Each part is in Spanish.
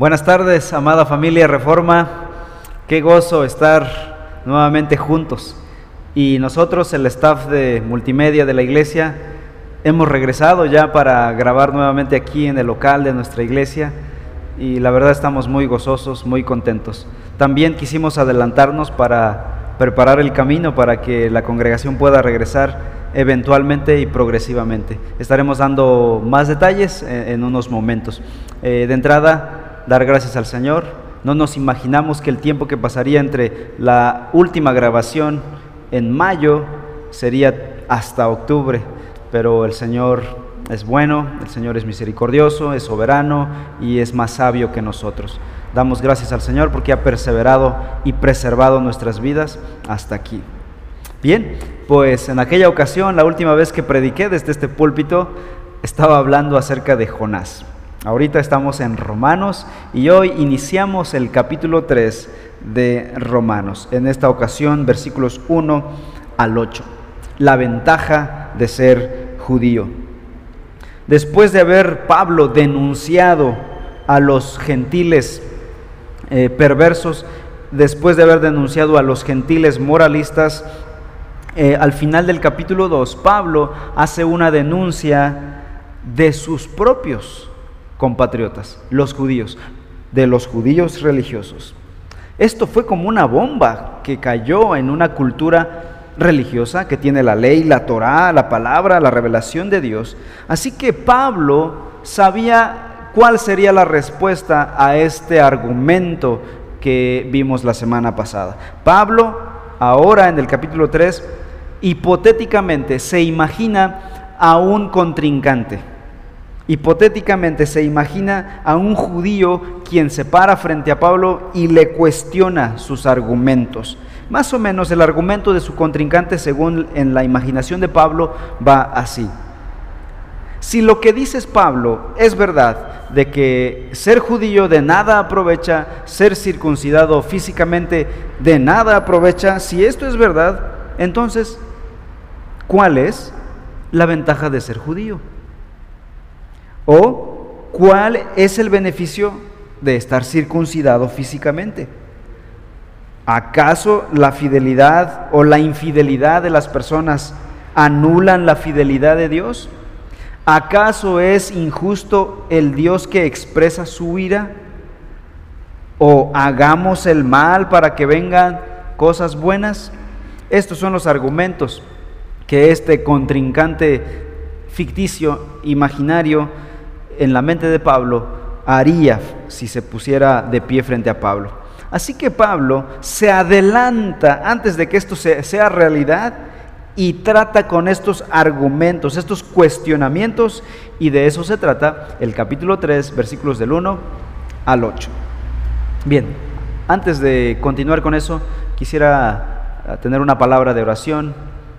Buenas tardes, amada familia Reforma. Qué gozo estar nuevamente juntos. Y nosotros, el staff de multimedia de la iglesia, hemos regresado ya para grabar nuevamente aquí en el local de nuestra iglesia. Y la verdad estamos muy gozosos, muy contentos. También quisimos adelantarnos para preparar el camino para que la congregación pueda regresar eventualmente y progresivamente. Estaremos dando más detalles en, unos momentos. Eh, de entrada, dar gracias al Señor. No nos imaginamos que el tiempo que pasaría entre la última grabación en mayo sería hasta octubre, pero el Señor es bueno, el Señor es misericordioso, es soberano y es más sabio que nosotros. Damos gracias al Señor porque ha perseverado y preservado nuestras vidas hasta aquí. Bien, pues en aquella ocasión, la última vez que prediqué desde este púlpito, estaba hablando acerca de Jonás. Ahorita estamos en Romanos y hoy iniciamos el capítulo 3 de Romanos. En esta ocasión, versículos 1 al 8. La ventaja de ser judío. Después de haber Pablo denunciado a los gentiles eh, perversos, después de haber denunciado a los gentiles moralistas, eh, al final del capítulo 2, Pablo hace una denuncia de sus propios compatriotas, los judíos, de los judíos religiosos. Esto fue como una bomba que cayó en una cultura religiosa que tiene la ley, la Torá, la palabra, la revelación de Dios. Así que Pablo sabía cuál sería la respuesta a este argumento que vimos la semana pasada. Pablo, ahora en el capítulo 3, hipotéticamente se imagina a un contrincante Hipotéticamente se imagina a un judío quien se para frente a Pablo y le cuestiona sus argumentos. Más o menos el argumento de su contrincante, según en la imaginación de Pablo, va así. Si lo que dices Pablo es verdad, de que ser judío de nada aprovecha, ser circuncidado físicamente de nada aprovecha, si esto es verdad, entonces, ¿cuál es la ventaja de ser judío? ¿O cuál es el beneficio de estar circuncidado físicamente? ¿Acaso la fidelidad o la infidelidad de las personas anulan la fidelidad de Dios? ¿Acaso es injusto el Dios que expresa su ira? ¿O hagamos el mal para que vengan cosas buenas? Estos son los argumentos que este contrincante ficticio, imaginario, en la mente de Pablo haría si se pusiera de pie frente a Pablo. Así que Pablo se adelanta antes de que esto sea realidad y trata con estos argumentos, estos cuestionamientos, y de eso se trata el capítulo 3, versículos del 1 al 8. Bien, antes de continuar con eso, quisiera ah, tener una palabra de oración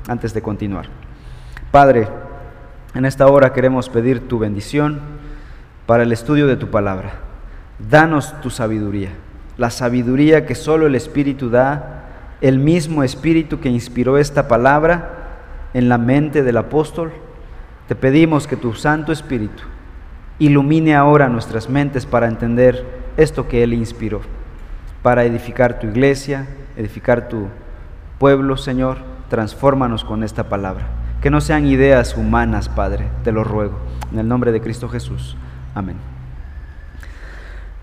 antes de continuar. Padre, en esta hora queremos pedir tu bendición para el estudio de tu palabra. Danos tu sabiduría, la sabiduría que solo el Espíritu da, el mismo Espíritu que inspiró esta palabra en la mente del apóstol. Te pedimos que tu Santo Espíritu ilumine ahora nuestras mentes para entender esto que Él inspiró, para edificar tu iglesia, edificar tu pueblo, Señor. Transfórmanos con esta palabra. Que no sean ideas humanas, Padre, te lo ruego. En el nombre de Cristo Jesús. Amén.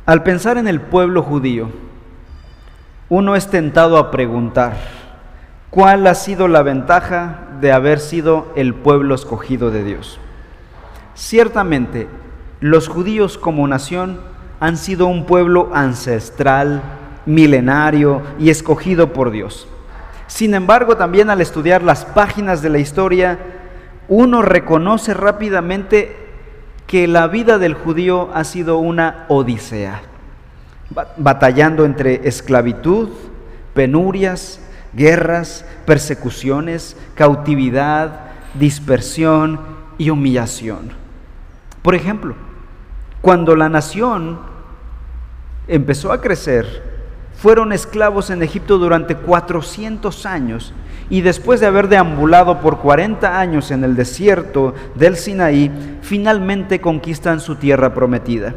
Al pensar en el pueblo judío, uno es tentado a preguntar, ¿cuál ha sido la ventaja de haber sido el pueblo escogido de Dios? Ciertamente, los judíos como nación han sido un pueblo ancestral, milenario y escogido por Dios. Sin embargo, también al estudiar las páginas de la historia, uno reconoce rápidamente que la vida del judío ha sido una odisea, batallando entre esclavitud, penurias, guerras, persecuciones, cautividad, dispersión y humillación. Por ejemplo, cuando la nación empezó a crecer, fueron esclavos en Egipto durante 400 años y después de haber deambulado por 40 años en el desierto del Sinaí, finalmente conquistan su tierra prometida.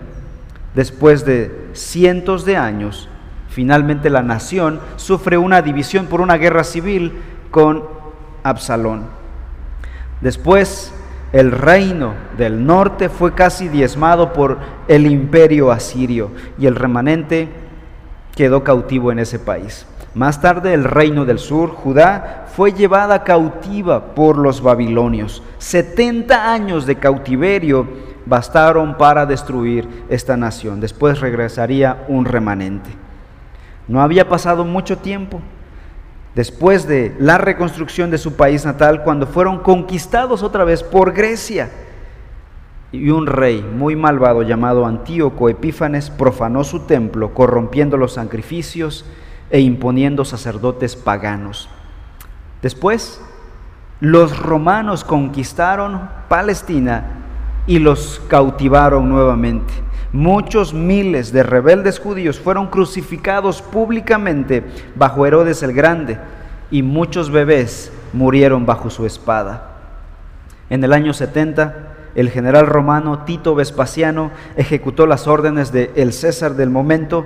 Después de cientos de años, finalmente la nación sufre una división por una guerra civil con Absalón. Después, el reino del norte fue casi diezmado por el imperio asirio y el remanente quedó cautivo en ese país. Más tarde el reino del sur, Judá, fue llevada cautiva por los babilonios. 70 años de cautiverio bastaron para destruir esta nación. Después regresaría un remanente. No había pasado mucho tiempo después de la reconstrucción de su país natal cuando fueron conquistados otra vez por Grecia. Y un rey muy malvado llamado Antíoco Epífanes profanó su templo, corrompiendo los sacrificios e imponiendo sacerdotes paganos. Después, los romanos conquistaron Palestina y los cautivaron nuevamente. Muchos miles de rebeldes judíos fueron crucificados públicamente bajo Herodes el Grande y muchos bebés murieron bajo su espada. En el año 70, el general romano Tito Vespasiano ejecutó las órdenes de el César del momento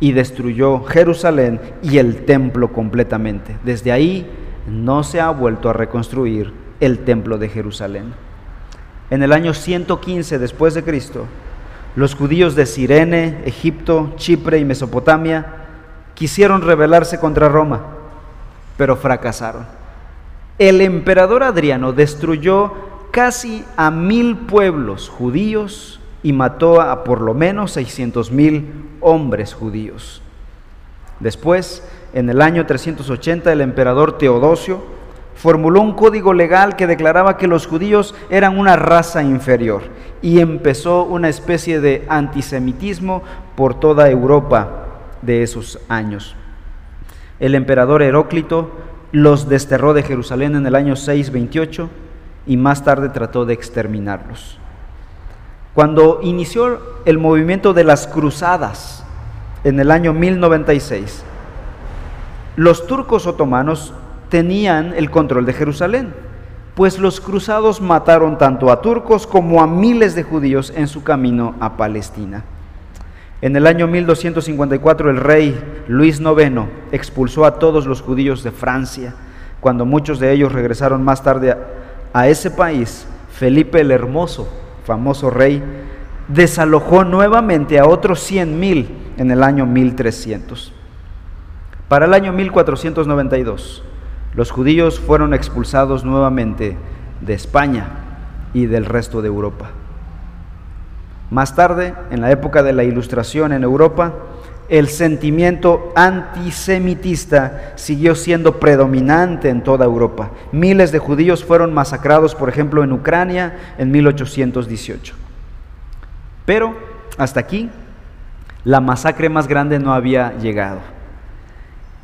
y destruyó Jerusalén y el templo completamente. Desde ahí no se ha vuelto a reconstruir el templo de Jerusalén. En el año 115 después de Cristo, los judíos de Sirene, Egipto, Chipre y Mesopotamia quisieron rebelarse contra Roma, pero fracasaron. El emperador Adriano destruyó casi a mil pueblos judíos y mató a por lo menos 600 mil hombres judíos. Después, en el año 380, el emperador Teodosio formuló un código legal que declaraba que los judíos eran una raza inferior y empezó una especie de antisemitismo por toda Europa de esos años. El emperador Heróclito los desterró de Jerusalén en el año 628 y más tarde trató de exterminarlos. Cuando inició el movimiento de las cruzadas en el año 1096, los turcos otomanos tenían el control de Jerusalén, pues los cruzados mataron tanto a turcos como a miles de judíos en su camino a Palestina. En el año 1254 el rey Luis IX expulsó a todos los judíos de Francia. Cuando muchos de ellos regresaron más tarde a, ese país, Felipe el Hermoso famoso rey, desalojó nuevamente a otros cien mil en el año 1300. Para el año 1492, los judíos fueron expulsados nuevamente de España y del resto de Europa. Más tarde, en la época de la Ilustración en Europa, el sentimiento antisemitista siguió siendo predominante en toda Europa. Miles de judíos fueron masacrados, por ejemplo, en Ucrania en 1818. Pero hasta aquí, la masacre más grande no había llegado.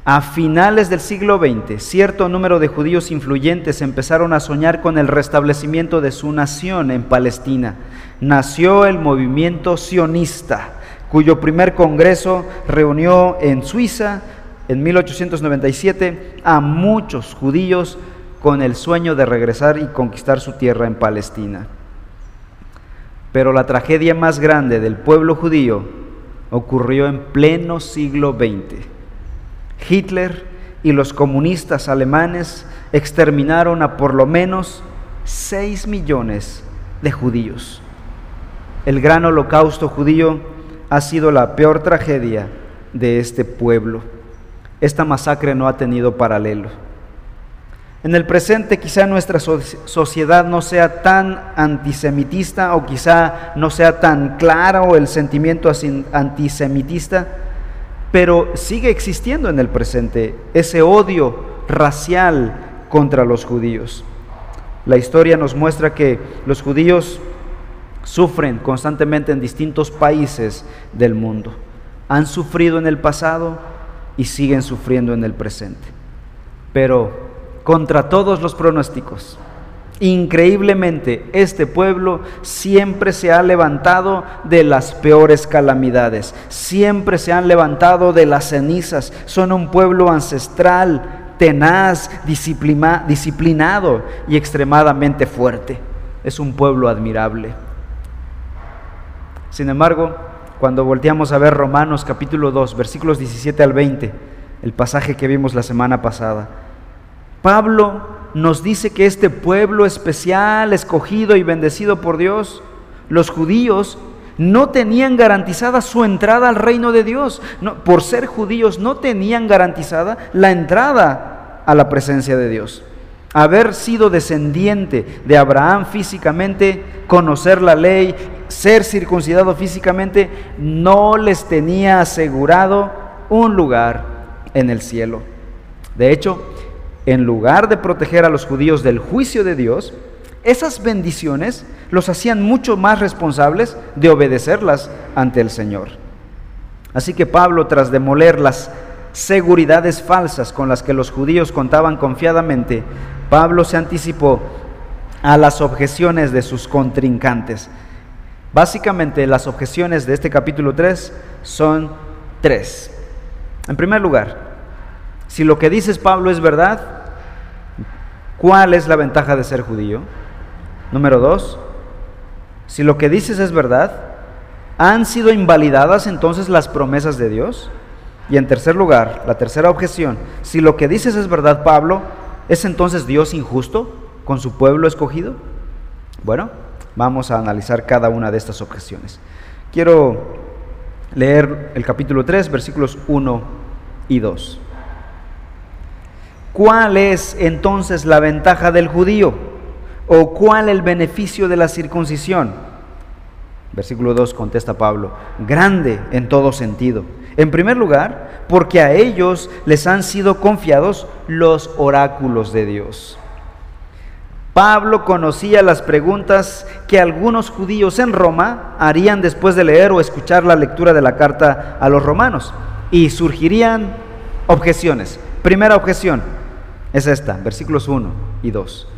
A finales del siglo XX, cierto número de judíos influyentes empezaron a soñar con el restablecimiento de su nación en Palestina. Nació el movimiento sionista cuyo primer congreso reunió en Suiza en 1897 a muchos judíos con el sueño de regresar y conquistar su tierra en Palestina. Pero la tragedia más grande del pueblo judío ocurrió en pleno siglo XX. Hitler y los comunistas alemanes exterminaron a por lo menos 6 millones de judíos. El gran holocausto judío ha sido la peor tragedia de este pueblo. Esta masacre no ha tenido paralelo. En el presente quizá nuestra sociedad no sea tan antisemitista o quizá no sea tan claro el sentimiento antisemitista, pero sigue existiendo en el presente ese odio racial contra los judíos. La historia nos muestra que los judíos sufren constantemente en distintos países del mundo. Han sufrido en el pasado y siguen sufriendo en el presente. Pero contra todos los pronósticos, increíblemente este pueblo siempre se ha levantado de las peores calamidades, siempre se han levantado de las cenizas. Son un pueblo ancestral, tenaz, disciplinado y extremadamente fuerte. Es un pueblo admirable. Sin embargo, cuando volteamos a ver Romanos capítulo 2, versículos 17 al 20, el pasaje que vimos la semana pasada. Pablo nos dice que este pueblo especial, escogido y bendecido por Dios, los judíos, no tenían garantizada su entrada al reino de Dios. por ser judíos no tenían garantizada la entrada a la presencia de Dios. Haber sido descendiente de Abraham físicamente, conocer la ley, ser circuncidado físicamente, no les tenía asegurado un lugar en el cielo. De hecho, en lugar de proteger a los judíos del juicio de Dios, esas bendiciones los hacían mucho más responsables de obedecerlas ante el Señor. Así que Pablo, tras demoler las seguridades falsas con las que los judíos contaban confiadamente, Pablo se anticipó a las objeciones de sus contrincantes. Básicamente las objeciones de este capítulo 3 son tres. En primer lugar, si lo que dices Pablo es verdad, ¿cuál es la ventaja de ser judío? Número dos, si lo que dices es verdad, ¿han sido invalidadas entonces las promesas de Dios? Y en tercer lugar, la tercera objeción, si lo que dices es verdad, Pablo, ¿es entonces Dios injusto con su pueblo escogido? Bueno, vamos a analizar cada una de estas objeciones. Quiero leer el capítulo 3, versículos 1 y 2. ¿Cuál es entonces la ventaja del judío? ¿O cuál el beneficio de la circuncisión? Versículo 2 contesta Pablo, grande en todo sentido. En primer lugar, porque a ellos les han sido confiados los oráculos de Dios. Pablo conocía las preguntas que algunos judíos en Roma harían después de leer o escuchar la lectura de la carta a los romanos. Y surgirían objeciones. Primera objeción es esta, versículos 1 y 2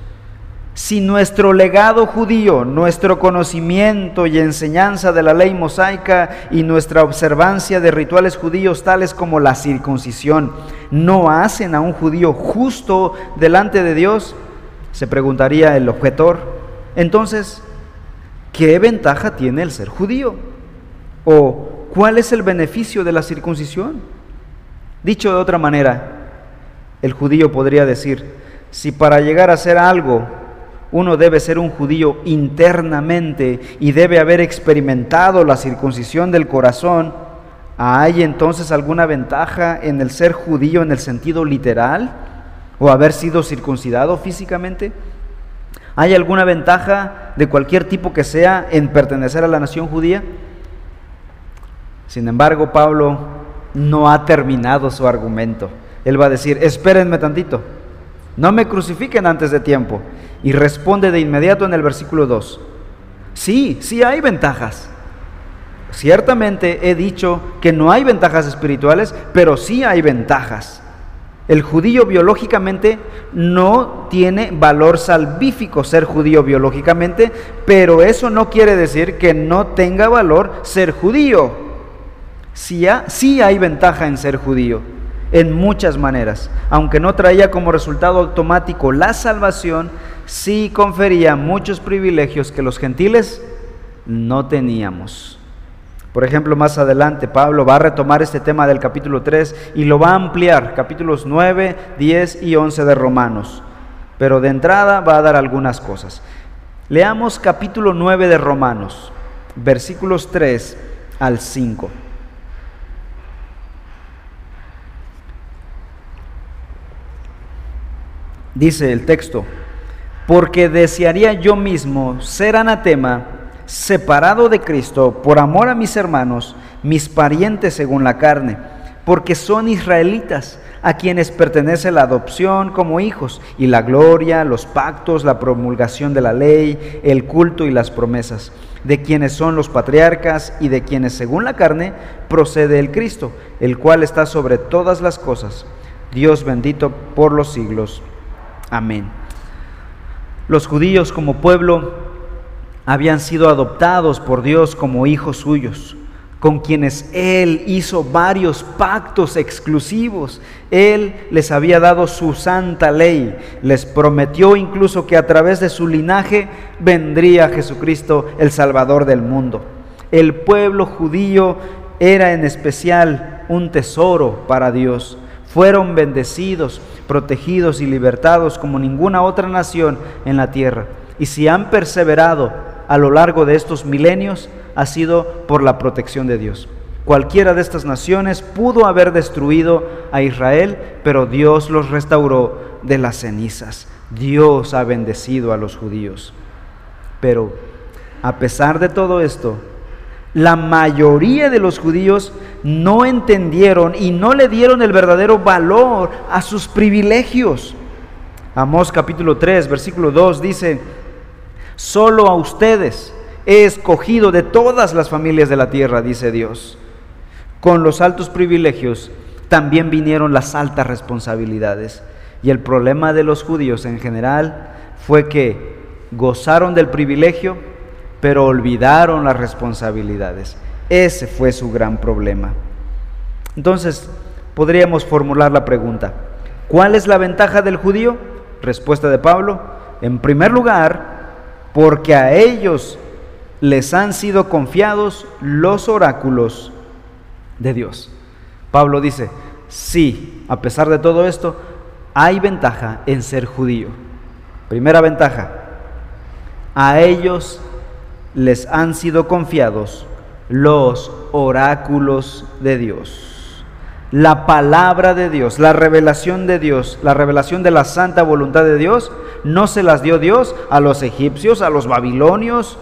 si nuestro legado judío, nuestro conocimiento y enseñanza de la ley mosaica y nuestra observancia de rituales judíos tales como la circuncisión no hacen a un judío justo delante de Dios, se preguntaría el objetor, entonces, ¿qué ventaja tiene el ser judío? ¿O cuál es el beneficio de la circuncisión? Dicho de otra manera, el judío podría decir, si para llegar a ser algo uno debe ser un judío internamente y debe haber experimentado la circuncisión del corazón, ¿hay entonces alguna ventaja en el ser judío en el sentido literal o haber sido circuncidado físicamente? ¿Hay alguna ventaja de cualquier tipo que sea en pertenecer a la nación judía? Sin embargo, Pablo no ha terminado su argumento. Él va a decir, espérenme tantito, no me crucifiquen antes de tiempo. Y responde de inmediato en el versículo 2. Sí, sí hay ventajas. Ciertamente he dicho que no hay ventajas espirituales, pero sí hay ventajas. El judío biológicamente no tiene valor salvífico ser judío biológicamente, pero eso no quiere decir que no tenga valor ser judío. Sí, sí hay ventaja en ser judío en muchas maneras. Aunque no traía como resultado automático la salvación, sí confería muchos privilegios que los gentiles no teníamos. Por ejemplo, más adelante Pablo va a retomar este tema del capítulo 3 y lo va a ampliar, capítulos 9, 10 y 11 de Romanos. Pero de entrada va a dar algunas cosas. Leamos capítulo 9 de Romanos, versículos 3 al 5. Dice el texto, porque desearía yo mismo ser anatema, separado de Cristo, por amor a mis hermanos, mis parientes según la carne, porque son israelitas, a quienes pertenece la adopción como hijos, y la gloria, los pactos, la promulgación de la ley, el culto y las promesas, de quienes son los patriarcas y de quienes según la carne procede el Cristo, el cual está sobre todas las cosas. Dios bendito por los siglos. Amén. Los judíos como pueblo habían sido adoptados por Dios como hijos suyos, con quienes Él hizo varios pactos exclusivos. Él les había dado su santa ley, les prometió incluso que a través de su linaje vendría Jesucristo, el Salvador del mundo. El pueblo judío era en especial un tesoro para Dios. Fueron bendecidos, protegidos y libertados como ninguna otra nación en la tierra. Y si han perseverado a lo largo de estos milenios, ha sido por la protección de Dios. Cualquiera de estas naciones pudo haber destruido a Israel, pero Dios los restauró de las cenizas. Dios ha bendecido a los judíos. Pero a pesar de todo esto, la mayoría de los judíos no entendieron y no le dieron el verdadero valor a sus privilegios. Amós capítulo 3, versículo 2 dice, solo a ustedes he escogido de todas las familias de la tierra, dice Dios. Con los altos privilegios también vinieron las altas responsabilidades. Y el problema de los judíos en general fue que gozaron del privilegio, pero olvidaron las responsabilidades. Ese fue su gran problema. Entonces, podríamos formular la pregunta, ¿cuál es la ventaja del judío? Respuesta de Pablo, en primer lugar, porque a ellos les han sido confiados los oráculos de Dios. Pablo dice, sí, a pesar de todo esto, hay ventaja en ser judío. Primera ventaja, a ellos les han sido confiados los oráculos de Dios. La palabra de Dios, la revelación de Dios, la revelación de la santa voluntad de Dios, no se las dio Dios a los egipcios, a los babilonios,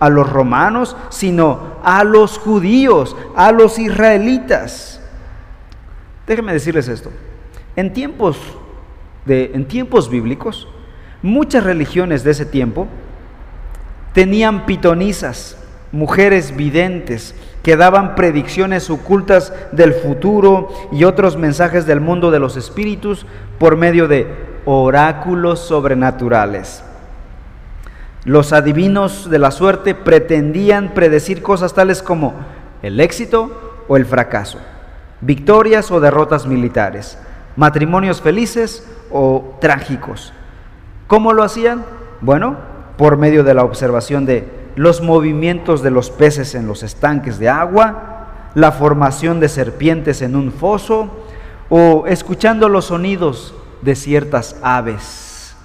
a los romanos, sino a los judíos, a los israelitas. Déjenme decirles esto. En tiempos, de, en tiempos bíblicos, muchas religiones de ese tiempo tenían pitonisas, mujeres videntes, que daban predicciones ocultas del futuro y otros mensajes del mundo de los espíritus por medio de oráculos sobrenaturales. Los adivinos de la suerte pretendían predecir cosas tales como el éxito o el fracaso, victorias o derrotas militares, matrimonios felices o trágicos. ¿Cómo lo hacían? Bueno, por medio de la observación de los movimientos de los peces en los estanques de agua, la formación de serpientes en un foso o escuchando los sonidos de ciertas aves.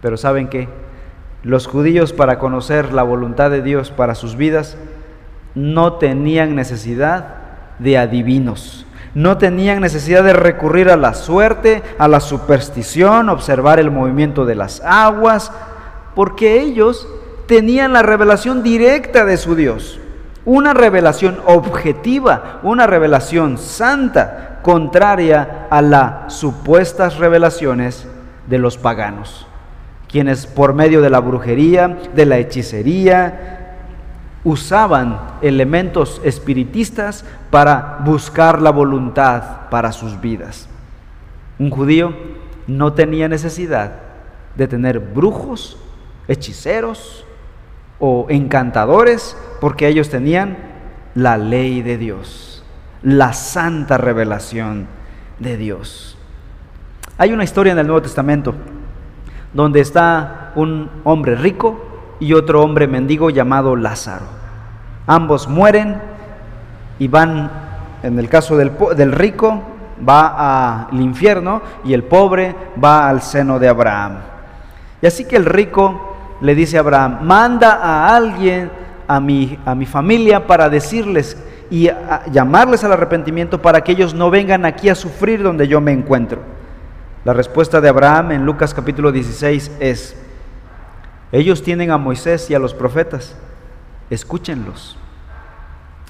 Pero ¿saben qué? Los judíos para conocer la voluntad de Dios para sus vidas no tenían necesidad de adivinos, no tenían necesidad de recurrir a la suerte, a la superstición, observar el movimiento de las aguas, porque ellos tenían la revelación directa de su Dios, una revelación objetiva, una revelación santa, contraria a las supuestas revelaciones de los paganos quienes por medio de la brujería, de la hechicería, usaban elementos espiritistas para buscar la voluntad para sus vidas. Un judío no tenía necesidad de tener brujos, hechiceros o encantadores, porque ellos tenían la ley de Dios, la santa revelación de Dios. Hay una historia en el Nuevo Testamento donde está un hombre rico y otro hombre mendigo llamado Lázaro. Ambos mueren y van, en el caso del, rico, va al infierno y el pobre va al seno de Abraham. Y así que el rico le dice a Abraham, manda a alguien a mi, a mi familia para decirles y llamarles al arrepentimiento para que ellos no vengan aquí a sufrir donde yo me encuentro. La respuesta de Abraham en Lucas capítulo 16 es, ellos tienen a Moisés y a los profetas, escúchenlos.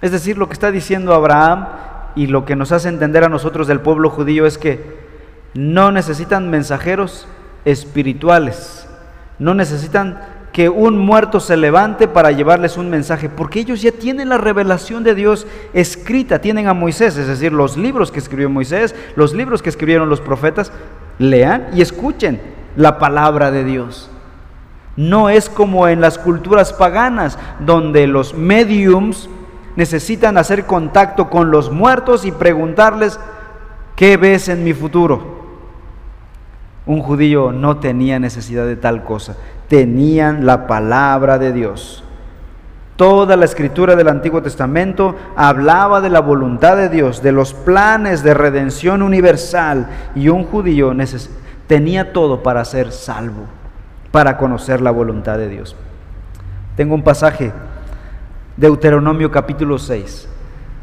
Es decir, lo que está diciendo Abraham y lo que nos hace entender a nosotros del pueblo judío es que no necesitan mensajeros espirituales, no necesitan que un muerto se levante para llevarles un mensaje, porque ellos ya tienen la revelación de Dios escrita, tienen a Moisés, es decir, los libros que escribió Moisés, los libros que escribieron los profetas, lean y escuchen la palabra de Dios. No es como en las culturas paganas, donde los mediums necesitan hacer contacto con los muertos y preguntarles, ¿qué ves en mi futuro? Un judío no tenía necesidad de tal cosa, tenían la palabra de Dios. Toda la escritura del Antiguo Testamento hablaba de la voluntad de Dios, de los planes de redención universal y un judío tenía todo para ser salvo, para conocer la voluntad de Dios. Tengo un pasaje, Deuteronomio capítulo 6,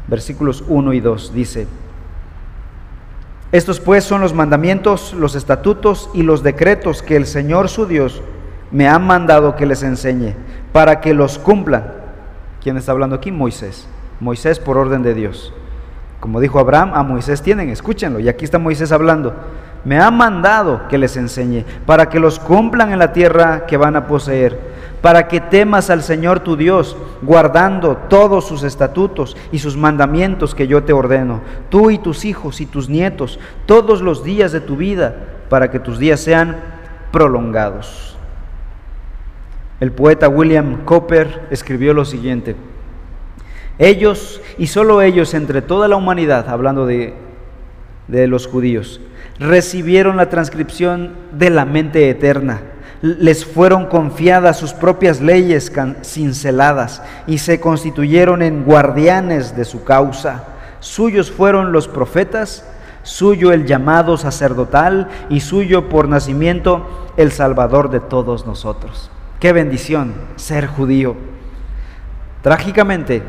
versículos 1 y 2, dice, estos pues son los mandamientos, los estatutos y los decretos que el Señor su Dios me ha mandado que les enseñe, para que los cumplan ¿Quién está hablando aquí? Moisés. Moisés por orden de Dios. Como dijo Abraham, a Moisés tienen, escúchenlo. Y aquí está Moisés hablando. Me ha mandado que les enseñe, para que los cumplan en la tierra que van a poseer, para que temas al Señor tu Dios, guardando todos sus estatutos y sus mandamientos que yo te ordeno, tú y tus hijos y tus nietos, todos los días de tu vida, para que tus días sean prolongados. El poeta William Cooper escribió lo siguiente, ellos y solo ellos entre toda la humanidad, hablando de, de los judíos, recibieron la transcripción de la mente eterna. Les fueron confiadas sus propias leyes cinceladas y se constituyeron en guardianes de su causa. Suyos fueron los profetas, suyo el llamado sacerdotal y suyo por nacimiento el Salvador de todos nosotros. Qué bendición ser judío. Trágicamente,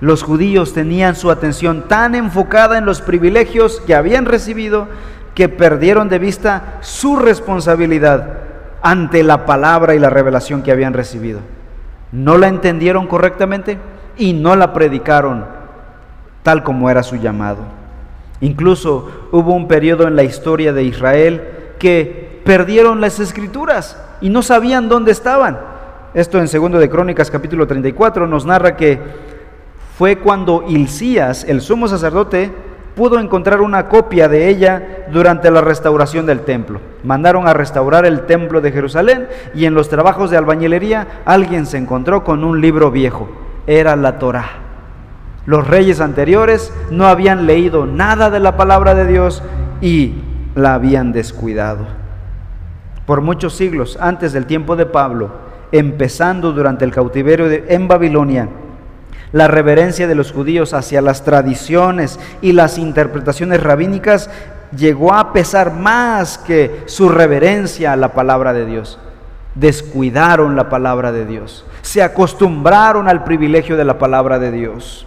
los judíos tenían su atención tan enfocada en los privilegios que habían recibido que perdieron de vista su responsabilidad ante la palabra y la revelación que habían recibido. No la entendieron correctamente y no la predicaron tal como era su llamado. Incluso hubo un periodo en la historia de Israel que perdieron las escrituras y no sabían dónde estaban. Esto en segundo de Crónicas capítulo 34 nos narra que fue cuando Hilcías, el sumo sacerdote, pudo encontrar una copia de ella durante la restauración del templo. Mandaron a restaurar el templo de Jerusalén y en los trabajos de albañilería alguien se encontró con un libro viejo. Era la Torá. Los reyes anteriores no habían leído nada de la palabra de Dios y la habían descuidado por muchos siglos antes del tiempo de Pablo, empezando durante el cautiverio en Babilonia, la reverencia de los judíos hacia las tradiciones y las interpretaciones rabínicas llegó a pesar más que su reverencia a la palabra de Dios. Descuidaron la palabra de Dios, se acostumbraron al privilegio de la palabra de Dios,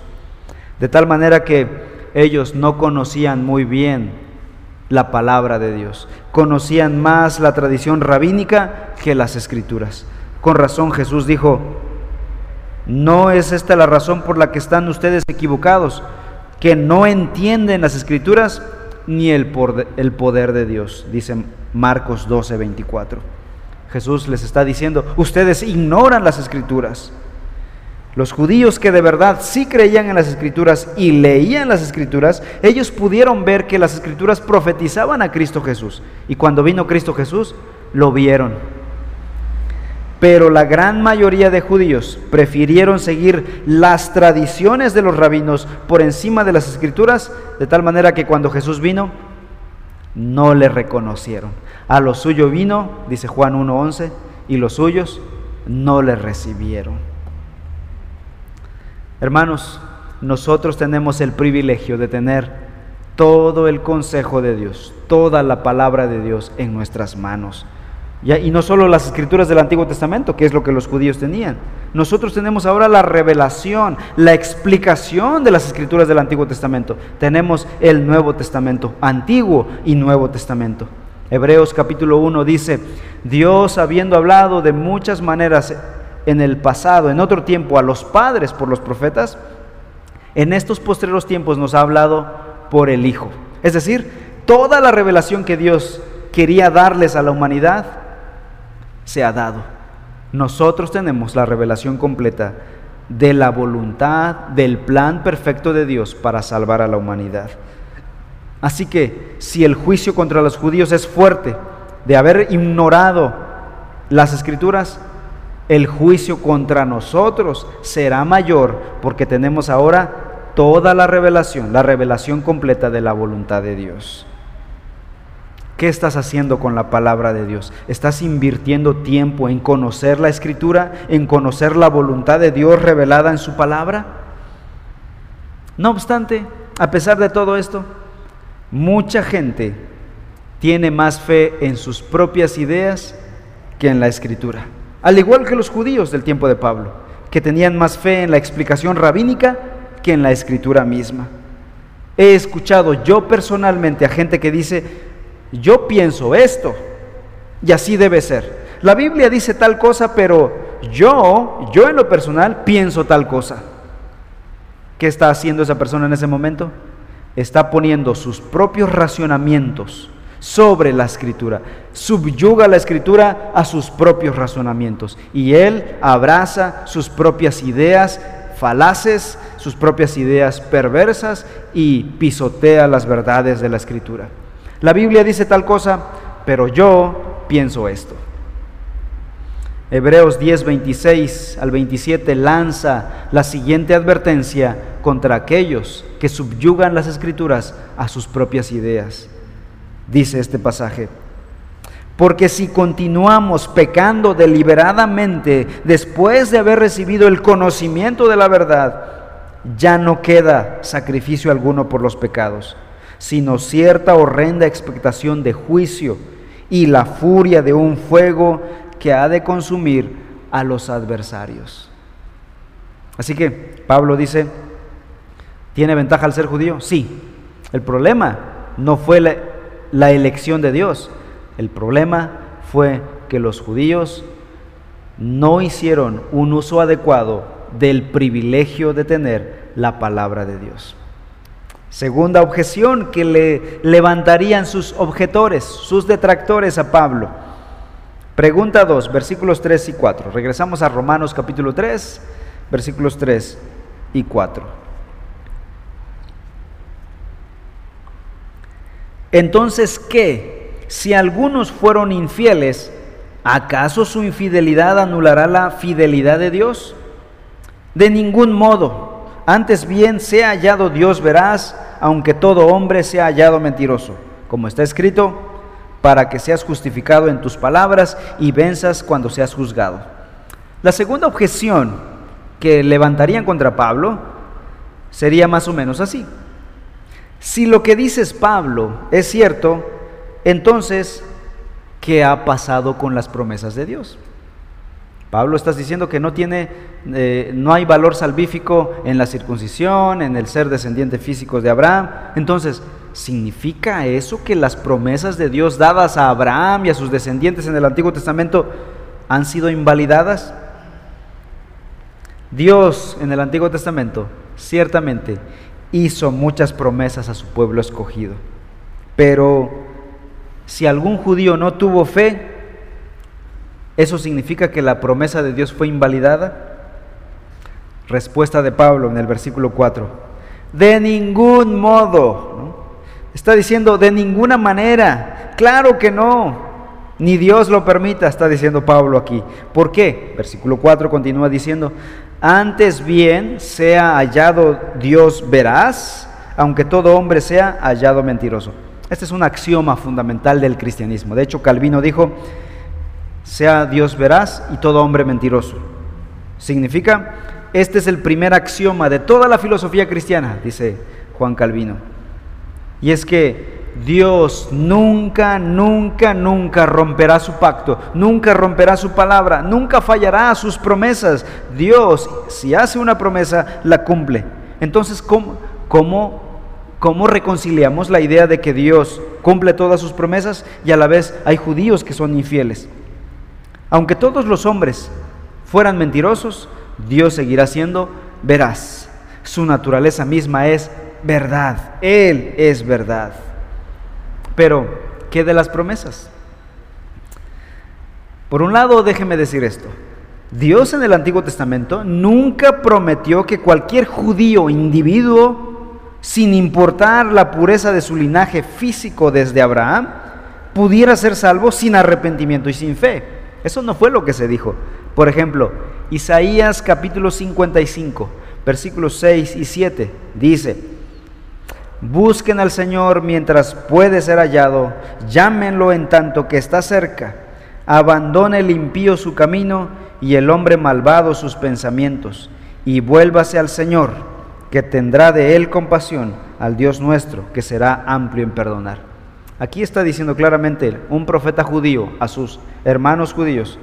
de tal manera que ellos no conocían muy bien la palabra de Dios. Conocían más la tradición rabínica que las escrituras. Con razón Jesús dijo, no es esta la razón por la que están ustedes equivocados, que no entienden las escrituras ni el, poder de Dios, dice Marcos 12, 24. Jesús les está diciendo, ustedes ignoran las escrituras los judíos que de verdad sí creían en las escrituras y leían las escrituras, ellos pudieron ver que las escrituras profetizaban a Cristo Jesús. Y cuando vino Cristo Jesús, lo vieron. Pero la gran mayoría de judíos prefirieron seguir las tradiciones de los rabinos por encima de las escrituras, de tal manera que cuando Jesús vino, no le reconocieron. A lo suyo vino, dice Juan 1.11, y los suyos no le recibieron. Hermanos, nosotros tenemos el privilegio de tener todo el consejo de Dios, toda la palabra de Dios en nuestras manos. Y no solo las escrituras del Antiguo Testamento, que es lo que los judíos tenían. Nosotros tenemos ahora la revelación, la explicación de las escrituras del Antiguo Testamento. Tenemos el Nuevo Testamento, Antiguo y Nuevo Testamento. Hebreos capítulo 1 dice, Dios habiendo hablado de muchas maneras en el pasado, en otro tiempo, a los padres por los profetas, en estos postreros tiempos nos ha hablado por el Hijo. Es decir, toda la revelación que Dios quería darles a la humanidad se ha dado. Nosotros tenemos la revelación completa de la voluntad, del plan perfecto de Dios para salvar a la humanidad. Así que si el juicio contra los judíos es fuerte de haber ignorado las escrituras, el juicio contra nosotros será mayor porque tenemos ahora toda la revelación, la revelación completa de la voluntad de Dios. ¿Qué estás haciendo con la palabra de Dios? ¿Estás invirtiendo tiempo en conocer la escritura, en conocer la voluntad de Dios revelada en su palabra? No obstante, a pesar de todo esto, mucha gente tiene más fe en sus propias ideas que en la escritura. Al igual que los judíos del tiempo de Pablo, que tenían más fe en la explicación rabínica que en la escritura misma. He escuchado yo personalmente a gente que dice, yo pienso esto y así debe ser. La Biblia dice tal cosa, pero yo, yo en lo personal pienso tal cosa. ¿Qué está haciendo esa persona en ese momento? Está poniendo sus propios racionamientos sobre la escritura. Subyuga la escritura a sus propios razonamientos y él abraza sus propias ideas falaces, sus propias ideas perversas y pisotea las verdades de la escritura. La Biblia dice tal cosa, pero yo pienso esto. Hebreos 10, 26 al 27 lanza la siguiente advertencia contra aquellos que subyugan las escrituras a sus propias ideas. Dice este pasaje, porque si continuamos pecando deliberadamente después de haber recibido el conocimiento de la verdad, ya no queda sacrificio alguno por los pecados sino cierta horrenda expectación de juicio y la furia de un fuego que ha de consumir a los adversarios. Así que Pablo dice, ¿tiene ventaja al ser judío? Sí. El problema no fue la, elección de Dios, el problema fue que los judíos no hicieron un uso adecuado del privilegio de tener la palabra de Dios. Segunda objeción que le levantarían sus objetores, sus detractores a Pablo. Pregunta 2, versículos 3 y 4. Regresamos a Romanos capítulo 3, versículos 3 y 4. Entonces, ¿qué? Si algunos fueron infieles, ¿acaso su infidelidad anulará la fidelidad de Dios? De ningún modo. Antes bien, sea hallado Dios verás, aunque todo hombre sea hallado mentiroso, como está escrito, para que seas justificado en tus palabras y venzas cuando seas juzgado. La segunda objeción que levantarían contra Pablo sería más o menos así. Si lo que dices Pablo es cierto, entonces, ¿qué ha pasado con las promesas de Dios? Pablo estás diciendo que no tiene, eh, no hay valor salvífico en la circuncisión, en el ser descendiente físico de Abraham. Entonces, ¿significa eso que las promesas de Dios dadas a Abraham y a sus descendientes en el Antiguo Testamento han sido invalidadas? Dios en el Antiguo Testamento ciertamente hizo muchas promesas a su pueblo escogido, pero si algún judío no tuvo fe, ¿Eso significa que la promesa de Dios fue invalidada? Respuesta de Pablo en el versículo 4. De ningún modo. Está diciendo, de ninguna manera. Claro que no. Ni Dios lo permita, está diciendo Pablo aquí. ¿Por qué? Versículo 4 continúa diciendo, antes bien sea hallado Dios veraz, aunque todo hombre sea hallado mentiroso. Este es un axioma fundamental del cristianismo. De hecho, Calvino dijo, sea Dios veraz y todo hombre mentiroso. Significa, este es el primer axioma de toda la filosofía cristiana, dice Juan Calvino. Y es que Dios nunca, nunca, nunca romperá su pacto, nunca romperá su palabra, nunca fallará a sus promesas. Dios, si hace una promesa, la cumple. Entonces, ¿cómo, cómo, cómo reconciliamos la idea de que Dios cumple todas sus promesas y a la vez hay judíos que son infieles? Aunque todos los hombres fueran mentirosos, Dios seguirá siendo veraz. Su naturaleza misma es verdad. Él es verdad. Pero, ¿qué de las promesas? Por un lado, déjeme decir esto. Dios en el Antiguo Testamento nunca prometió que cualquier judío, individuo, sin importar la pureza de su linaje físico desde Abraham, pudiera ser salvo sin arrepentimiento y sin fe. Eso no fue lo que se dijo. Por ejemplo, Isaías capítulo 55, versículos 6 y 7 dice, Busquen al Señor mientras puede ser hallado, llámenlo en tanto que está cerca. Abandone el impío su camino y el hombre malvado sus pensamientos, y vuélvase al Señor, que tendrá de él compasión, al Dios nuestro, que será amplio en perdonar. Aquí está diciendo claramente un profeta judío a sus hermanos judíos,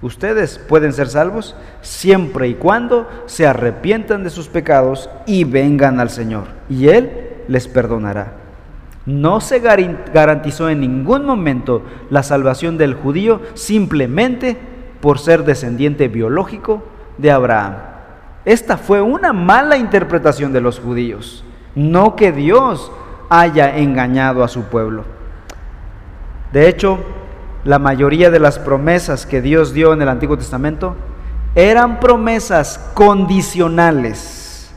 ustedes pueden ser salvos siempre y cuando se arrepientan de sus pecados y vengan al Señor, y Él les perdonará. No se garantizó en ningún momento la salvación del judío simplemente por ser descendiente biológico de Abraham. Esta fue una mala interpretación de los judíos, no que Dios haya engañado a su pueblo. De hecho, la mayoría de las promesas que Dios dio en el Antiguo Testamento eran promesas condicionales.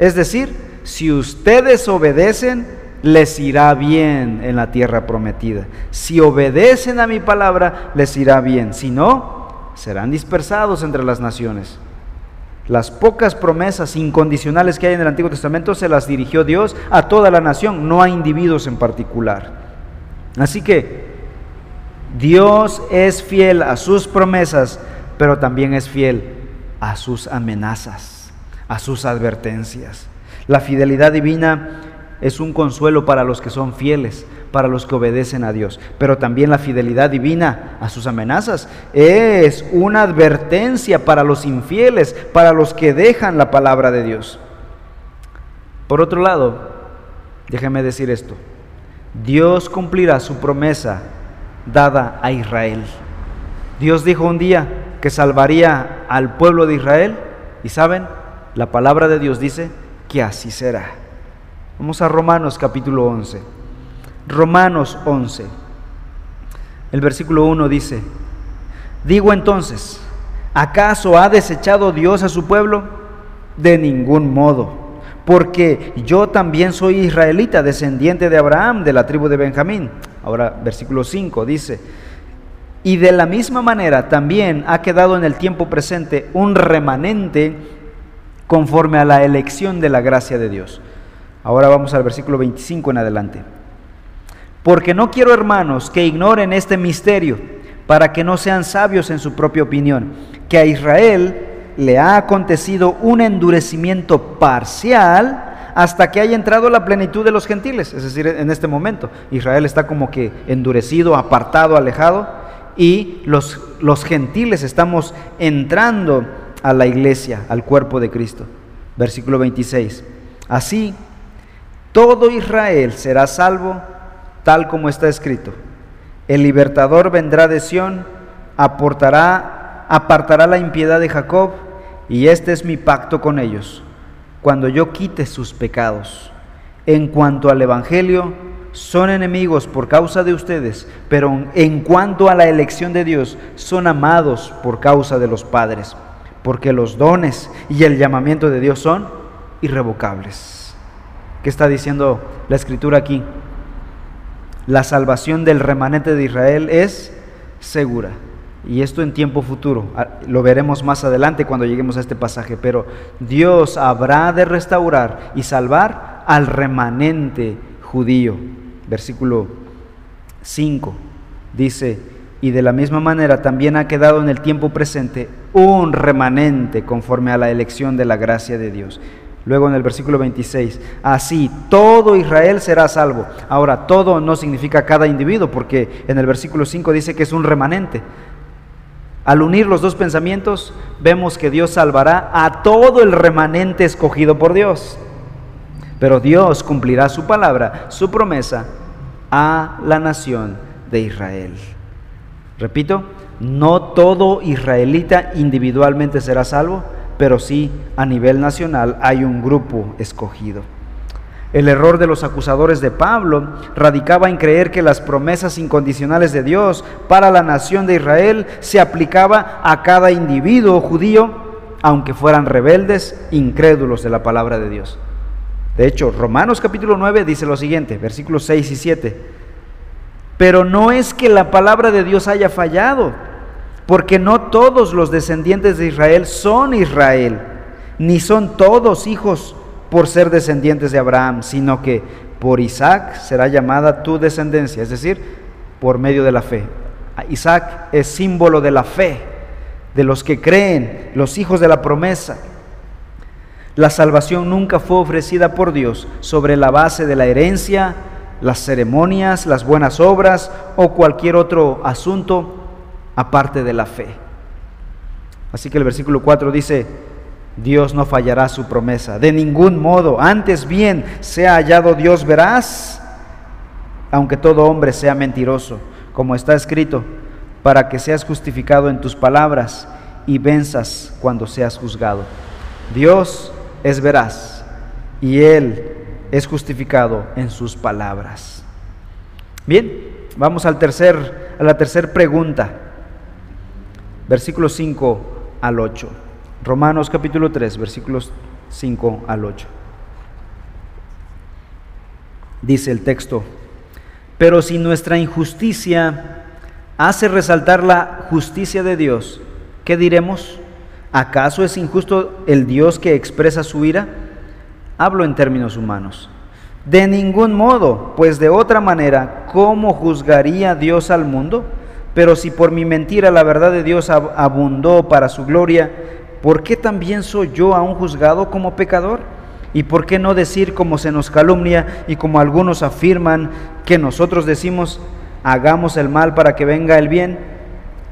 Es decir, si ustedes obedecen, les irá bien en la tierra prometida. Si obedecen a mi palabra, les irá bien. Si no, serán dispersados entre las naciones. Las pocas promesas incondicionales que hay en el Antiguo Testamento se las dirigió Dios a toda la nación, no a individuos en particular. Así que Dios es fiel a sus promesas, pero también es fiel a sus amenazas, a sus advertencias. La fidelidad divina es un consuelo para los que son fieles, para los que obedecen a Dios. Pero también la fidelidad divina a sus amenazas es una advertencia para los infieles, para los que dejan la palabra de Dios. Por otro lado, déjeme decir esto, Dios cumplirá su promesa dada a Israel. Dios dijo un día que salvaría al pueblo de Israel y saben, la palabra de Dios dice, que así será. Vamos a Romanos capítulo 11. Romanos 11. El versículo 1 dice, digo entonces, ¿acaso ha desechado Dios a su pueblo? De ningún modo, porque yo también soy israelita, descendiente de Abraham, de la tribu de Benjamín. Ahora, versículo 5 dice, y de la misma manera también ha quedado en el tiempo presente un remanente conforme a la elección de la gracia de Dios. Ahora vamos al versículo 25 en adelante. Porque no quiero, hermanos, que ignoren este misterio, para que no sean sabios en su propia opinión, que a Israel le ha acontecido un endurecimiento parcial hasta que haya entrado la plenitud de los gentiles. Es decir, en este momento Israel está como que endurecido, apartado, alejado, y los, los gentiles estamos entrando a la iglesia, al cuerpo de Cristo. Versículo 26. Así, todo Israel será salvo, tal como está escrito. El libertador vendrá de Sión, aportará, apartará la impiedad de Jacob, y este es mi pacto con ellos, cuando yo quite sus pecados. En cuanto al Evangelio, son enemigos por causa de ustedes, pero en cuanto a la elección de Dios, son amados por causa de los padres porque los dones y el llamamiento de Dios son irrevocables. ¿Qué está diciendo la escritura aquí? La salvación del remanente de Israel es segura. Y esto en tiempo futuro, ah, lo veremos más adelante cuando lleguemos a este pasaje, pero Dios habrá de restaurar y salvar al remanente judío. Versículo 5 dice, y de la misma manera también ha quedado en el tiempo presente un remanente conforme a la elección de la gracia de Dios. Luego en el versículo 26, así todo Israel será salvo. Ahora, todo no significa cada individuo, porque en el versículo 5 dice que es un remanente. Al unir los dos pensamientos, vemos que Dios salvará a todo el remanente escogido por Dios. Pero Dios cumplirá su palabra, su promesa, a la nación de Israel. Repito, no todo israelita individualmente será salvo, pero sí a nivel nacional hay un grupo escogido. El error de los acusadores de Pablo radicaba en creer que las promesas incondicionales de Dios para la nación de Israel se aplicaba a cada individuo judío, aunque fueran rebeldes, incrédulos de la palabra de Dios. De hecho, Romanos capítulo 9 dice lo siguiente, versículos 6 y 7. Pero no es que la palabra de Dios haya fallado, porque no todos los descendientes de Israel son Israel, ni son todos hijos por ser descendientes de Abraham, sino que por Isaac será llamada tu descendencia, es decir, por medio de la fe. Isaac es símbolo de la fe, de los que creen, los hijos de la promesa. La salvación nunca fue ofrecida por Dios sobre la base de la herencia, las ceremonias, las buenas obras o cualquier otro asunto aparte de la fe. Así que el versículo 4 dice, Dios no fallará su promesa, de ningún modo, antes bien sea hallado Dios veraz, aunque todo hombre sea mentiroso, como está escrito, para que seas justificado en tus palabras y venzas cuando seas juzgado. Dios es veraz y Él es justificado en sus palabras. Bien, vamos al tercer, a la tercera pregunta, versículos 5 al 8. Romanos capítulo 3, versículos 5 al 8. Dice el texto, pero si nuestra injusticia hace resaltar la justicia de Dios, ¿qué diremos? ¿Acaso es injusto el Dios que expresa su ira? Hablo en términos humanos. De ningún modo, pues de otra manera, ¿cómo juzgaría Dios al mundo? Pero si por mi mentira la verdad de Dios abundó para su gloria, ¿por qué también soy yo aún juzgado como pecador? ¿Y por qué no decir como se nos calumnia y como algunos afirman que nosotros decimos, hagamos el mal para que venga el bien?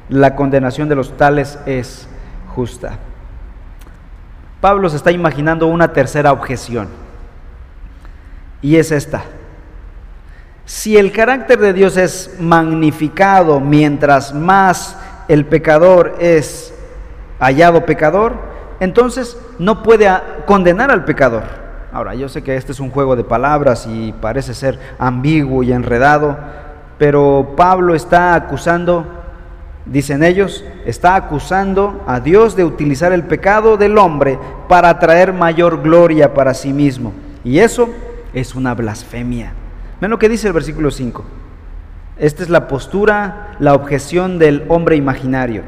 La condenación de los tales es justa. Pablo se está imaginando una tercera objeción. Y es esta. Si el carácter de Dios es magnificado mientras más el pecador es hallado pecador, entonces no puede condenar al pecador. Ahora, yo sé que este es un juego de palabras y parece ser ambiguo y enredado, pero Pablo está acusando, dicen ellos, está acusando a Dios de utilizar el pecado del hombre para traer mayor gloria para sí mismo. Y eso es una blasfemia. Ven lo que dice el versículo 5. Esta es la postura, la objeción del hombre imaginario.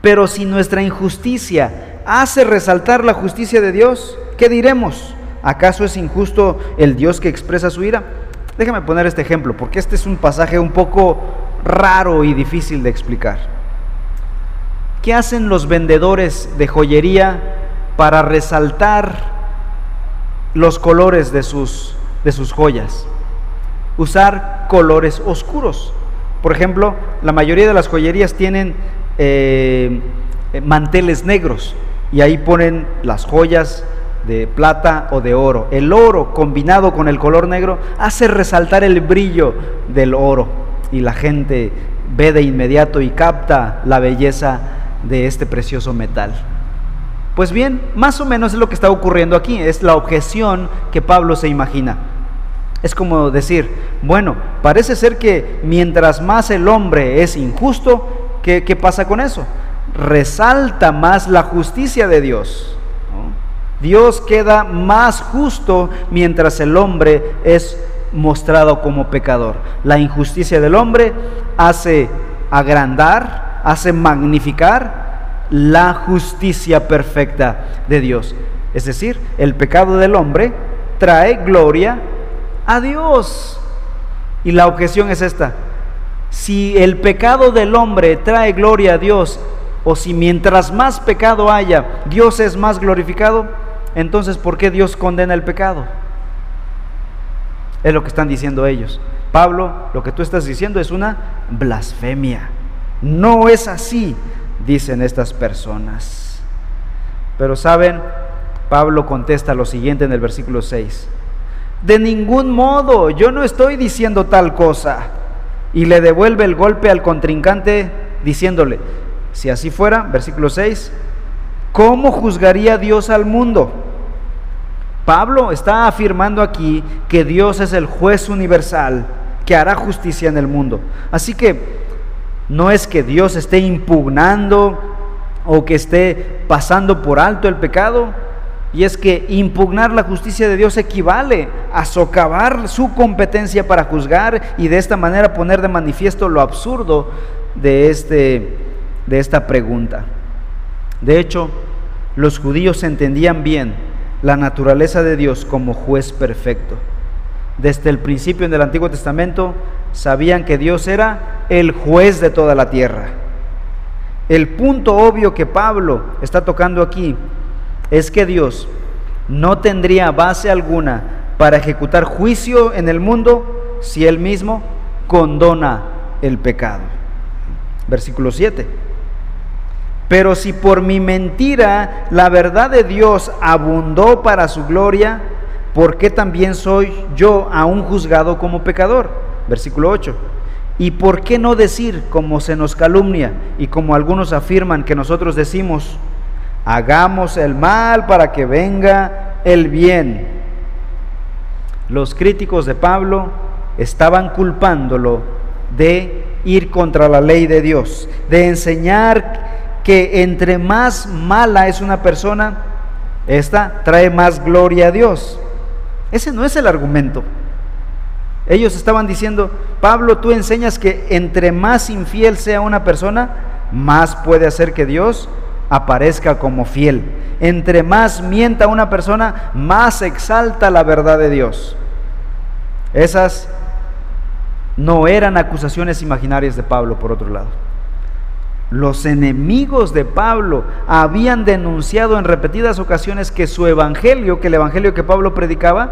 Pero si nuestra injusticia hace resaltar la justicia de Dios, ¿qué diremos? ¿Acaso es injusto el Dios que expresa su ira? Déjame poner este ejemplo, porque este es un pasaje un poco raro y difícil de explicar. ¿Qué hacen los vendedores de joyería para resaltar los colores de sus, de sus joyas? Usar colores oscuros. Por ejemplo, la mayoría de las joyerías tienen eh, manteles negros y ahí ponen las joyas de plata o de oro. El oro combinado con el color negro hace resaltar el brillo del oro y la gente ve de inmediato y capta la belleza de este precioso metal. Pues bien, más o menos es lo que está ocurriendo aquí, es la objeción que Pablo se imagina. Es como decir, bueno, parece ser que mientras más el hombre es injusto, ¿Qué, pasa con eso? Resalta más la justicia de Dios. Dios queda más justo mientras el hombre es mostrado como pecador. La injusticia del hombre hace agrandar, hace magnificar la justicia perfecta de Dios. Es decir, el pecado del hombre trae gloria a Dios. Y la objeción es esta, si el pecado del hombre trae gloria a Dios, o si mientras más pecado haya, Dios es más glorificado, entonces ¿por qué Dios condena el pecado? Es lo que están diciendo ellos. Pablo, lo que tú estás diciendo es una blasfemia. No es así, dicen estas personas. Pero saben, Pablo contesta lo siguiente en el versículo 6. De ningún modo, yo no estoy diciendo tal cosa y le devuelve el golpe al contrincante diciéndole, si así fuera, versículo 6, ¿cómo juzgaría Dios al mundo? Pablo está afirmando aquí que Dios es el juez universal que hará justicia en el mundo. Así que no es que Dios esté impugnando o que esté pasando por alto el pecado, y es que impugnar la justicia de Dios equivale a socavar su competencia para juzgar y de esta manera poner de manifiesto lo absurdo de, este, de esta pregunta. De hecho, los judíos entendían bien la naturaleza de Dios como juez perfecto. Desde el principio en el Antiguo Testamento sabían que Dios era el juez de toda la tierra. El punto obvio que Pablo está tocando aquí es que Dios no tendría base alguna para ejecutar juicio en el mundo si él mismo condona el pecado. Versículo 7. Pero si por mi mentira la verdad de Dios abundó para su gloria, ¿por qué también soy yo aún juzgado como pecador? Versículo 8. ¿Y por qué no decir, como se nos calumnia y como algunos afirman que nosotros decimos, hagamos el mal para que venga el bien? Los críticos de Pablo estaban culpándolo de ir contra la ley de Dios, de enseñar que entre más mala es una persona, esta trae más gloria a Dios. Ese no es el argumento. Ellos estaban diciendo, Pablo, tú enseñas que entre más infiel sea una persona, más puede hacer que Dios aparezca como fiel. Entre más mienta una persona, más exalta la verdad de Dios. Esas no eran acusaciones imaginarias de Pablo, por otro lado. Los enemigos de Pablo habían denunciado en repetidas ocasiones que su evangelio, que el evangelio que Pablo predicaba,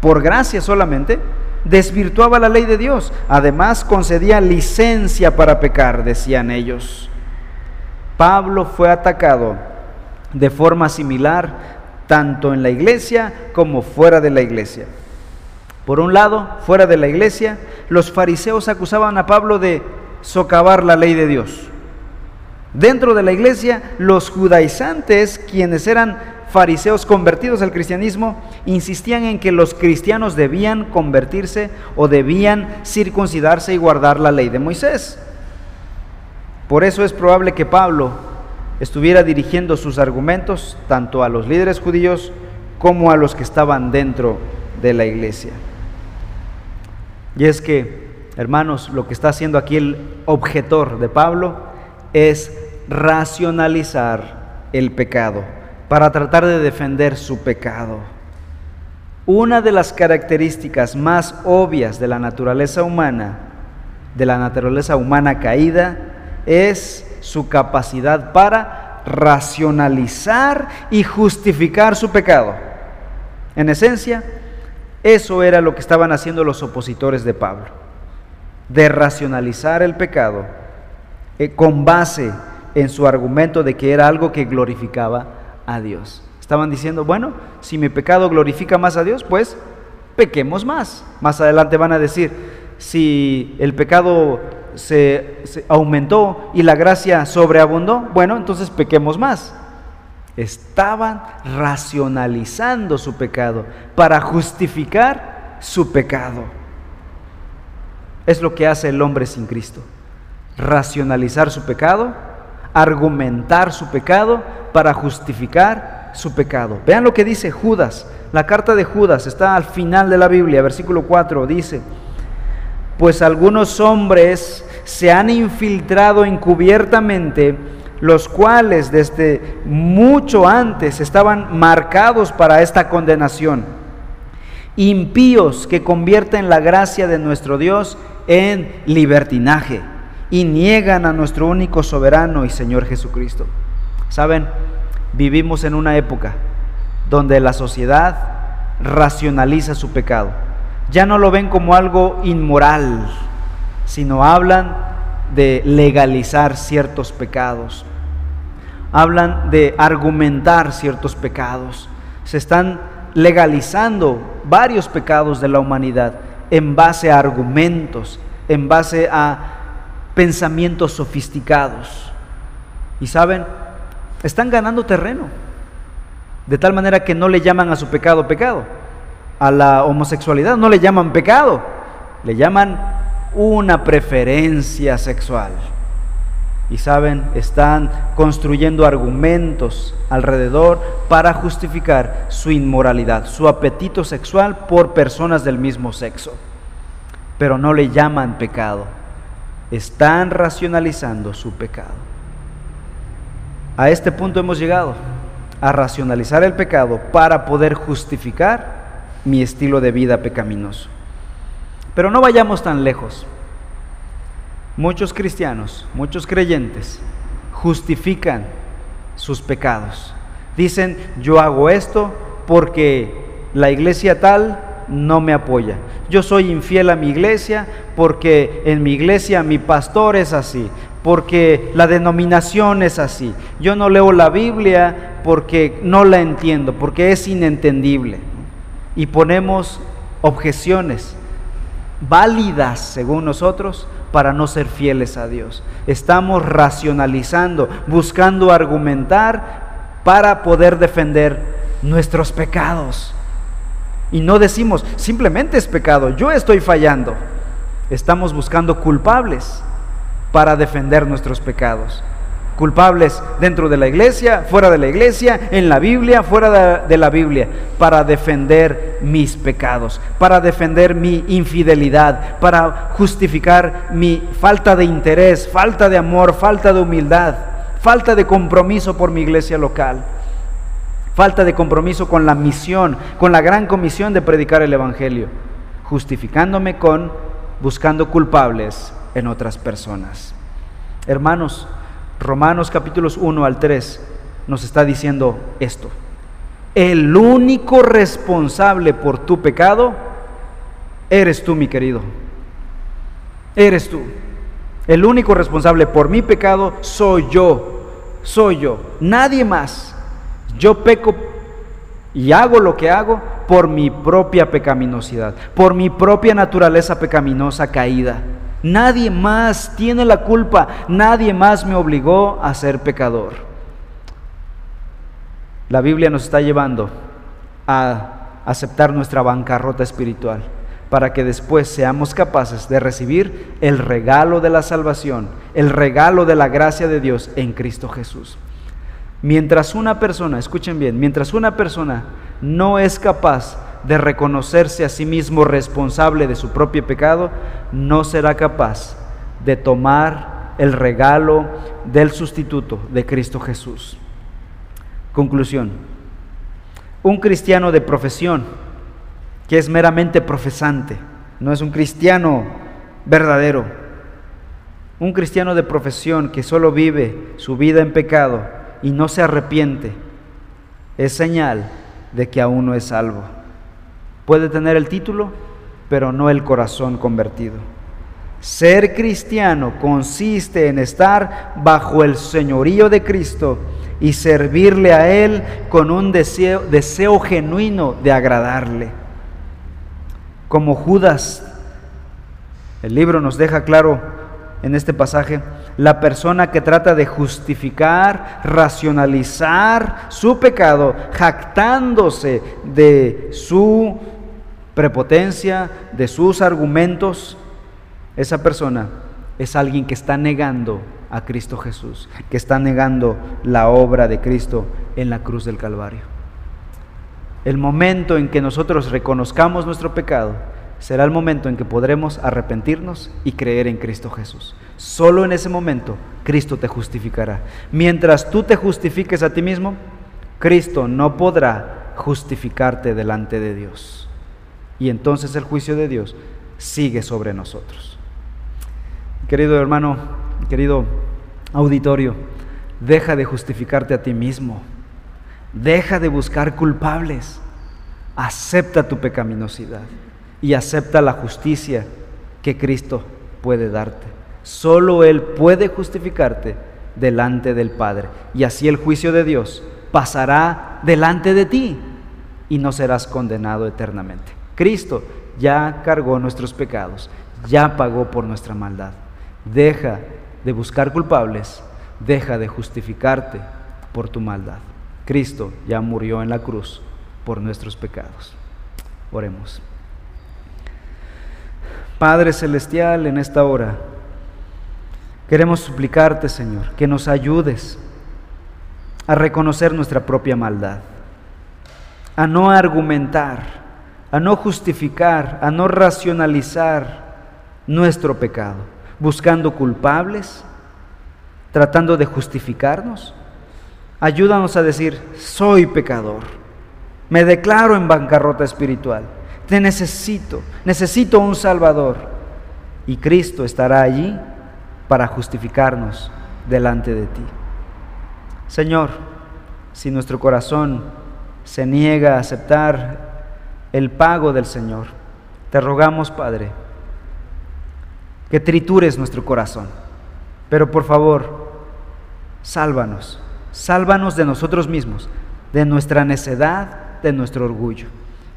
por gracia solamente, desvirtuaba la ley de Dios. Además, concedía licencia para pecar, decían ellos. Pablo fue atacado de forma similar tanto en la iglesia como fuera de la iglesia. Por un lado, fuera de la iglesia, los fariseos acusaban a Pablo de socavar la ley de Dios. Dentro de la iglesia, los judaizantes, quienes eran fariseos convertidos al cristianismo, insistían en que los cristianos debían convertirse o debían circuncidarse y guardar la ley de Moisés. Por eso es probable que Pablo estuviera dirigiendo sus argumentos tanto a los líderes judíos como a los que estaban dentro de la iglesia. Y es que Hermanos, lo que está haciendo aquí el objetor de Pablo es racionalizar el pecado para tratar de defender su pecado. Una de las características más obvias de la naturaleza humana, de la naturaleza humana caída, es su capacidad para racionalizar y justificar su pecado. En esencia, eso era lo que estaban haciendo los opositores de Pablo de racionalizar el pecado eh, con base en su argumento de que era algo que glorificaba a Dios. Estaban diciendo, bueno, si mi pecado glorifica más a Dios, pues pequemos más. Más adelante van a decir, si el pecado se, aumentó y la gracia sobreabundó, bueno, entonces pequemos más. Estaban racionalizando su pecado para justificar su pecado es lo que hace el hombre sin Cristo. Racionalizar su pecado, argumentar su pecado para justificar su pecado. Vean lo que dice Judas. La carta de Judas está al final de la Biblia, versículo 4, dice, pues algunos hombres se han infiltrado encubiertamente, los cuales desde mucho antes estaban marcados para esta condenación. Impíos que convierten la gracia de nuestro Dios en libertinaje y niegan a nuestro único soberano y Señor Jesucristo. Saben, vivimos en una época donde la sociedad racionaliza su pecado. Ya no lo ven como algo inmoral, sino hablan de legalizar ciertos pecados. Hablan de argumentar ciertos pecados. Se están legalizando varios pecados de la humanidad en base a argumentos, en base a pensamientos sofisticados. Y saben, están ganando terreno, de tal manera que no le llaman a su pecado pecado, a la homosexualidad no le llaman pecado, le llaman una preferencia sexual. Y saben, están construyendo argumentos alrededor para justificar su inmoralidad, su apetito sexual por personas del mismo sexo. Pero no le llaman pecado. Están racionalizando su pecado. A este punto hemos llegado. a racionalizar el pecado para poder justificar mi estilo de vida pecaminoso. Pero no vayamos tan lejos. Muchos cristianos, muchos creyentes justifican sus pecados. Dicen, yo hago esto porque la iglesia tal no me apoya. Yo soy infiel a mi iglesia porque en mi iglesia mi pastor es así, porque la denominación es así. Yo no leo la Biblia porque no la entiendo, porque es inentendible. Y ponemos objeciones válidas según nosotros para no ser fieles a Dios. Estamos racionalizando, buscando argumentar para poder defender nuestros pecados. Y no decimos, simplemente es pecado, yo estoy fallando. Estamos buscando culpables para defender nuestros pecados. Culpables dentro de la iglesia, fuera de la iglesia, en la Biblia, fuera de, la Biblia, para defender mis pecados, para defender mi infidelidad, para justificar mi falta de interés, falta de amor, falta de humildad, falta de compromiso por mi iglesia local falta de compromiso con la misión, con la gran comisión de predicar el Evangelio, justificándome con buscando culpables en otras personas. Hermanos, Romanos capítulos 1 al 3 nos está diciendo esto. El único responsable por tu pecado eres tú, mi querido. Eres tú. El único responsable por mi pecado soy yo. Soy yo. Nadie más. Yo peco y hago lo que hago por mi propia pecaminosidad, por mi propia naturaleza pecaminosa caída. Nadie más tiene la culpa, nadie más me obligó a ser pecador. La Biblia nos está llevando a aceptar nuestra bancarrota espiritual para que después seamos capaces de recibir el regalo de la salvación, el regalo de la gracia de Dios en Cristo Jesús. Mientras una persona, escuchen bien, mientras una persona no es capaz de reconocerse a sí mismo responsable de su propio pecado, no será capaz de tomar el regalo del sustituto de Cristo Jesús. Conclusión. Un cristiano de profesión, que es meramente profesante, no es un cristiano verdadero. Un cristiano de profesión que solo vive su vida en pecado, y no se arrepiente, es señal de que aún no es salvo. Puede tener el título, pero no el corazón convertido. Ser cristiano consiste en estar bajo el señorío de Cristo y servirle a Él con un deseo, genuino de agradarle. Como Judas, el libro nos deja claro en este pasaje, la persona que trata de justificar, racionalizar su pecado, jactándose de su prepotencia, de sus argumentos, esa persona es alguien que está negando a Cristo Jesús, que está negando la obra de Cristo en la cruz del Calvario. El momento en que nosotros reconozcamos nuestro pecado, será el momento en que podremos arrepentirnos y creer en Cristo Jesús. Solo en ese momento Cristo te justificará. Mientras tú te justifiques a ti mismo, Cristo no podrá justificarte delante de Dios. Y entonces el juicio de Dios sigue sobre nosotros. Querido hermano, querido auditorio, deja de justificarte a ti mismo. Deja de buscar culpables. Acepta tu pecaminosidad y acepta la justicia que Cristo puede darte. Solo Él puede justificarte delante del Padre. Y así el juicio de Dios pasará delante de ti y no serás condenado eternamente. Cristo ya cargó nuestros pecados, ya pagó por nuestra maldad. Deja de buscar culpables, deja de justificarte por tu maldad. Cristo ya murió en la cruz por nuestros pecados. Oremos. Padre Celestial, en esta hora queremos suplicarte, Señor, que nos ayudes a reconocer nuestra propia maldad, a no argumentar, a no justificar, a no racionalizar nuestro pecado, buscando culpables, tratando de justificarnos, Ayúdanos a decir, soy pecador, me declaro en bancarrota espiritual, te necesito, necesito un Salvador. Y Cristo estará allí para justificarnos delante de ti. Señor, si nuestro corazón se niega a aceptar el pago del Señor, te rogamos, Padre, que tritures nuestro corazón. Pero por favor, sálvanos, sálvanos de nosotros mismos, de nuestra necedad, de nuestro orgullo,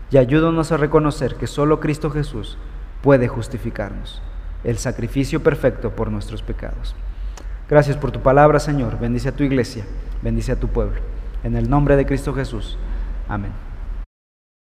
y ayúdanos a reconocer que solo Cristo Jesús puede justificarnos, el sacrificio perfecto por nuestros pecados. Gracias por tu palabra, Señor. Bendice a tu iglesia, bendice a tu pueblo. En el nombre de Cristo Jesús. Amén.